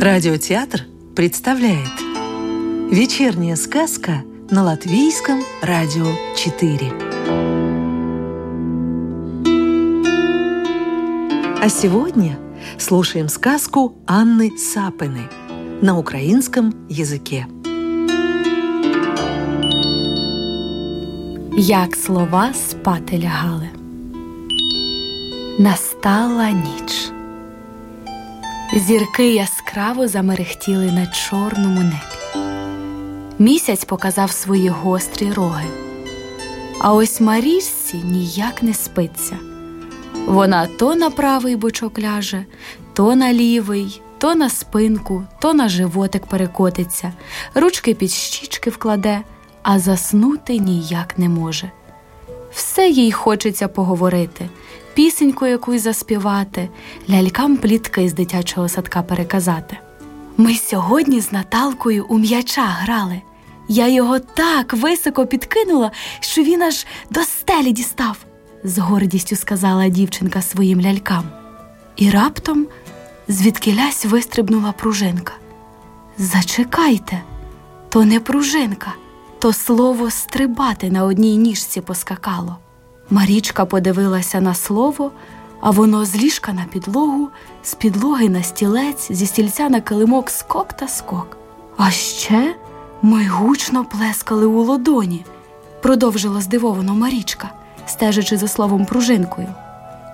Радиотеатр представляет Вечерняя сказка на Латвийском радио 4 А сегодня слушаем сказку Анны Сапины на украинском языке Як слова спати лягали. Настала ніч. Зірки яскраво замерехтіли на чорному небі. Місяць показав свої гострі роги. А ось Марічці ніяк не спиться. Вона то на правий бочок ляже, то на лівий, то на спинку, то на животик перекотиться, ручки під щічки вкладе, а заснути ніяк не може. Все їй хочеться поговорити, пісеньку якусь заспівати, лялькам плітки з дитячого садка переказати. Ми сьогодні з Наталкою у м'яча грали. Я його так високо підкинула, що він аж до стелі дістав, з гордістю сказала дівчинка своїм лялькам. І раптом звідкилясь вистрибнула пружинка. Зачекайте, то не пружинка, то слово стрибати на одній ніжці поскакало. Марічка подивилася на слово, а воно з ліжка на підлогу, з підлоги на стілець, зі стільця на килимок скок та скок. А ще ми гучно плескали у лодоні, продовжила здивовано Марічка, стежачи за словом пружинкою.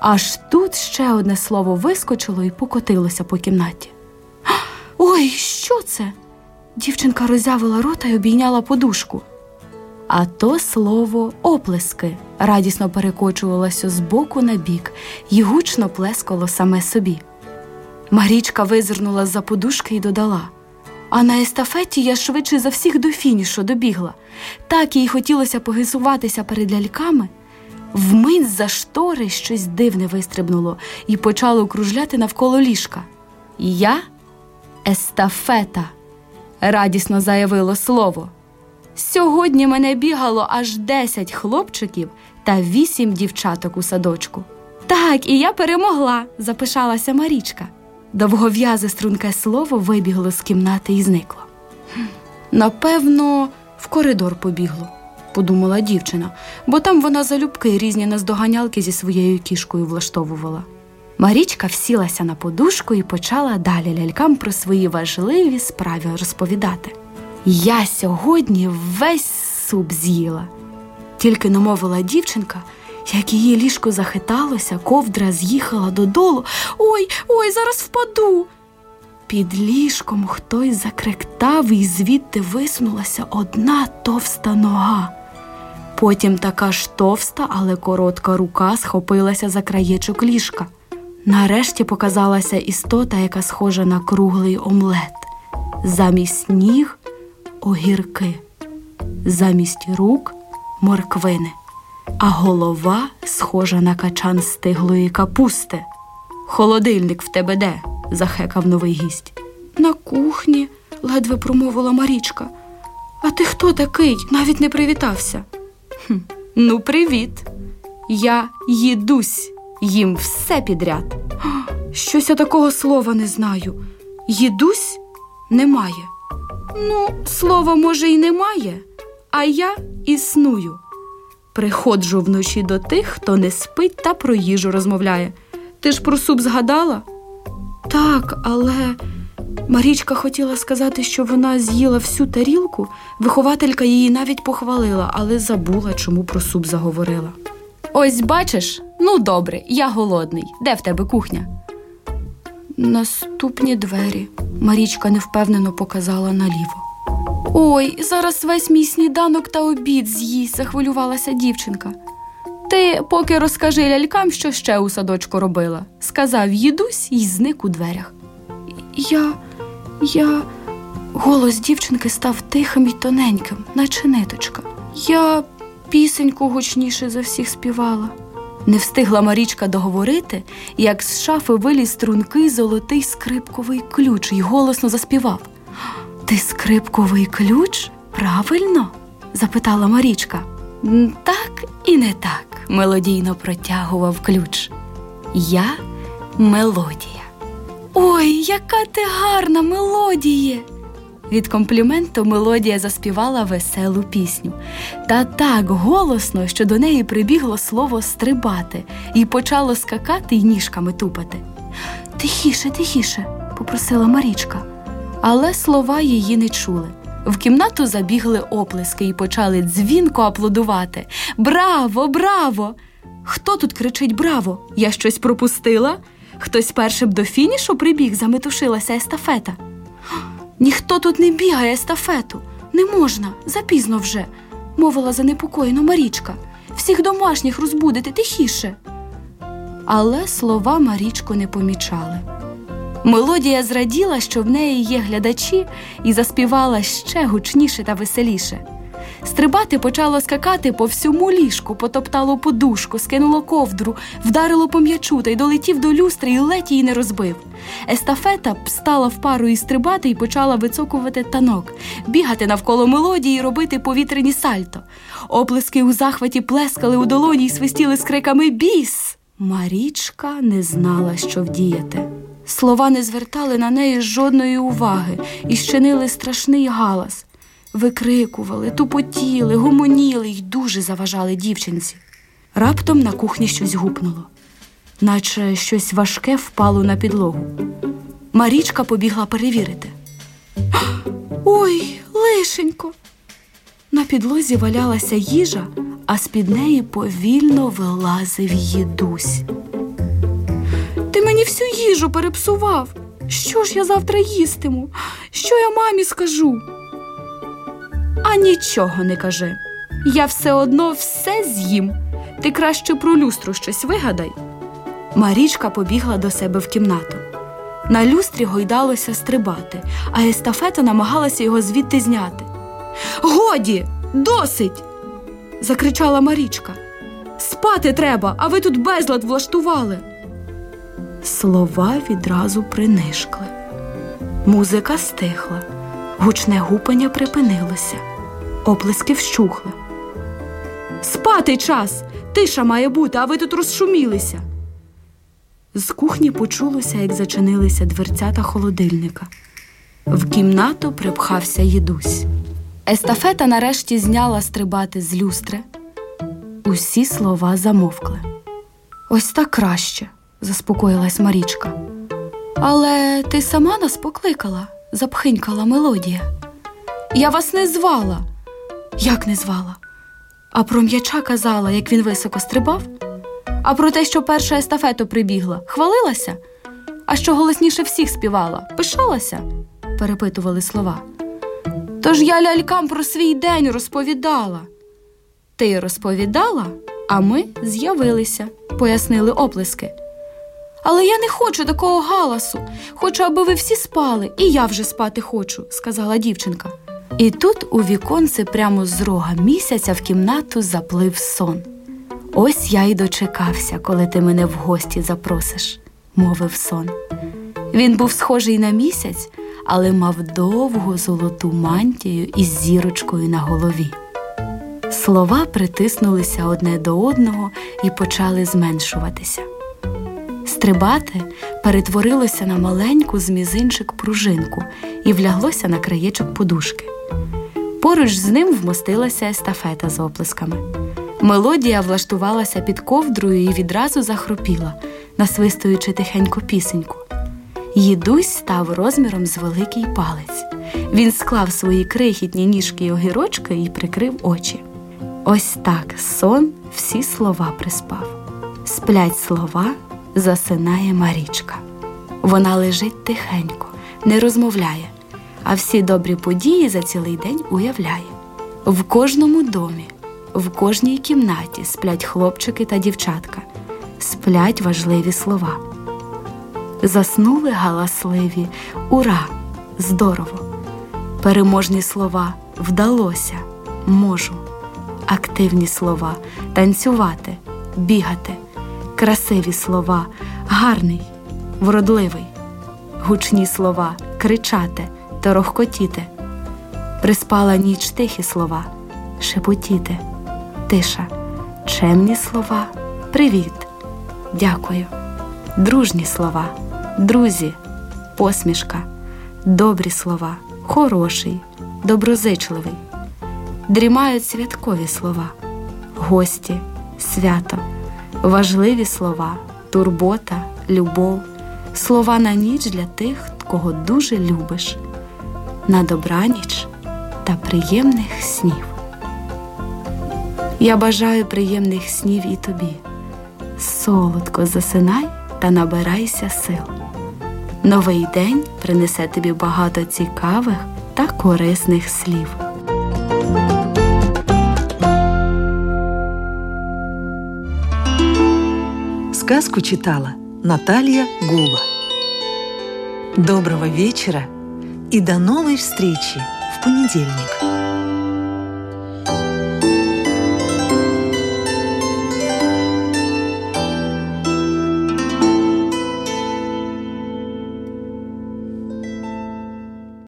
Аж тут ще одне слово вискочило і покотилося по кімнаті. Ой, що це? Дівчинка роззявила рота й обійняла подушку. А то слово оплески радісно перекочувалося з боку на бік і гучно плескало саме собі. Марічка визирнула з-за подушки і додала. А на естафеті я швидше за всіх до фінішу добігла. Так їй хотілося погисуватися перед ляльками. Вмить за штори щось дивне вистрибнуло і почало кружляти навколо ліжка. Я естафета, радісно заявило слово. Сьогодні мене бігало аж десять хлопчиків та вісім дівчаток у садочку. Так, і я перемогла, запишалася Марічка. Довгов'язе струнке слово вибігло з кімнати і зникло. Напевно, в коридор побігло, подумала дівчина, бо там вона залюбки різні наздоганялки зі своєю кішкою влаштовувала. Марічка всілася на подушку і почала далі лялькам про свої важливі справи розповідати. Я сьогодні весь суп з'їла, тільки намовила дівчинка, як її ліжко захиталося, ковдра з'їхала додолу. Ой, ой, зараз впаду. Під ліжком хтось закректав і звідти висунулася одна товста нога. Потім така ж товста, але коротка рука схопилася за краєчок ліжка. Нарешті показалася істота, яка схожа на круглий омлет. Замість ніг огірки, замість рук морквини, а голова схожа на качан стиглої капусти. Холодильник в тебе де? захекав новий гість. На кухні, ледве промовила Марічка. А ти хто такий? Навіть не привітався. «Хм, Ну, привіт. Я їдусь, їм все підряд. Щось я такого слова не знаю. Їдусь немає. Ну, слова, може, й немає, а я існую. Приходжу вночі до тих, хто не спить та про їжу розмовляє. Ти ж про суп згадала? Так, але Марічка хотіла сказати, що вона з'їла всю тарілку, вихователька її навіть похвалила, але забула, чому про суп заговорила. Ось бачиш, ну добре, я голодний. Де в тебе кухня? Наступні двері. Марічка невпевнено показала наліво. Ой, зараз весь мій сніданок та обід з'їсть, захвилювалася дівчинка. Ти поки розкажи лялькам, що ще у садочку робила, сказав їдусь і зник у дверях. Я, я. Голос дівчинки став тихим і тоненьким, наче ниточка. Я пісеньку гучніше за всіх співала. Не встигла Марічка договорити, як з шафи виліз стрункий золотий скрипковий ключ і голосно заспівав. Ти скрипковий ключ? Правильно? запитала Марічка. Так і не так, мелодійно протягував ключ. Я мелодія. Ой, яка ти гарна мелодіє! Від компліменту мелодія заспівала веселу пісню. Та так голосно, що до неї прибігло слово стрибати і почало скакати й ніжками тупати. Тихіше, тихіше, попросила Марічка, але слова її не чули. В кімнату забігли оплески і почали дзвінко аплодувати. Браво, браво! Хто тут кричить Браво? Я щось пропустила? Хтось першим до фінішу прибіг, заметушилася естафета. Ніхто тут не бігає естафету. Не можна, запізно вже, мовила занепокоєно Марічка. Всіх домашніх розбудити тихіше. Але слова Марічку не помічали. Мелодія зраділа, що в неї є глядачі, і заспівала ще гучніше та веселіше. Стрибати почало скакати по всьому ліжку, потоптало подушку, скинуло ковдру, вдарило по м'ячу та й долетів до люстри і ледь її не розбив. Естафета стала в пару і стрибати і почала вицокувати танок, бігати навколо мелодії, і робити повітряні сальто. Оплески у захваті плескали у долоні й свистіли з криками Біс! Марічка не знала, що вдіяти. Слова не звертали на неї жодної уваги і щинили страшний галас. Викрикували, тупотіли, гомоніли й дуже заважали дівчинці. Раптом на кухні щось гупнуло, наче щось важке впало на підлогу. Марічка побігла перевірити. Ой, лишенько! На підлозі валялася їжа, а з-під неї повільно вилазив їдусь. Ти мені всю їжу перепсував. Що ж я завтра їстиму? Що я мамі скажу? А нічого не кажи. Я все одно все з'їм. Ти краще про люстру щось вигадай. Марічка побігла до себе в кімнату. На люстрі гойдалося стрибати, а естафета намагалася його звідти зняти. Годі, досить. закричала Марічка. Спати треба, а ви тут безлад влаштували. Слова відразу принишкли. Музика стихла, гучне гупання припинилося, оплески вщухли. Спати час! Тиша має бути, а ви тут розшумілися. З кухні почулося, як зачинилися дверцята холодильника. В кімнату припхався їдусь. Естафета нарешті зняла стрибати з люстри. Усі слова замовкли. Ось так краще, заспокоїлась Марічка. Але ти сама нас покликала, запхинькала мелодія. Я вас не звала. Як не звала? А про м'яча казала, як він високо стрибав? А про те, що перша естафету прибігла, хвалилася? А що голосніше всіх співала, пишалася? перепитували слова. Тож я лялькам про свій день розповідала. Ти розповідала, а ми з'явилися, пояснили оплески. Але я не хочу такого галасу. Хочу, аби ви всі спали, і я вже спати хочу, сказала дівчинка. І тут у віконце прямо з рога місяця в кімнату заплив сон. Ось я й дочекався, коли ти мене в гості запросиш, мовив сон. Він був схожий на місяць, але мав довгу золоту мантію із зірочкою на голові. Слова притиснулися одне до одного і почали зменшуватися. Стрибати перетворилося на маленьку з мізинчик пружинку і вляглося на краєчок подушки. Поруч з ним вмостилася естафета з оплесками. Мелодія влаштувалася під ковдрою і відразу захропіла, насвистуючи тихеньку пісеньку. Їдусь став розміром з великий палець. Він склав свої крихітні ніжки й огірочки і прикрив очі. Ось так сон всі слова приспав. Сплять слова, засинає Марічка. Вона лежить тихенько, не розмовляє, а всі добрі події за цілий день уявляє. В кожному домі, в кожній кімнаті сплять хлопчики та дівчатка, сплять важливі слова. Заснули галасливі, ура! Здорово! Переможні слова вдалося, можу, активні слова. Танцювати, бігати, красиві слова, гарний, вродливий, гучні слова. Кричати, торохкотіти, приспала ніч тихі слова, шепотіти, тиша, чемні слова, привіт, дякую, дружні слова, друзі, посмішка, добрі слова, хороший, доброзичливий. Дрімають святкові слова, гості, свято, важливі слова, турбота, любов, слова на ніч для тих, кого дуже любиш, на добраніч та приємних снів. Я бажаю приємних снів і тобі. Солодко засинай та набирайся сил. Новий день принесе тобі багато цікавих та корисних слів. Сказку читала Наталья Гула. Доброго вечера и до новой встречи в понедельник.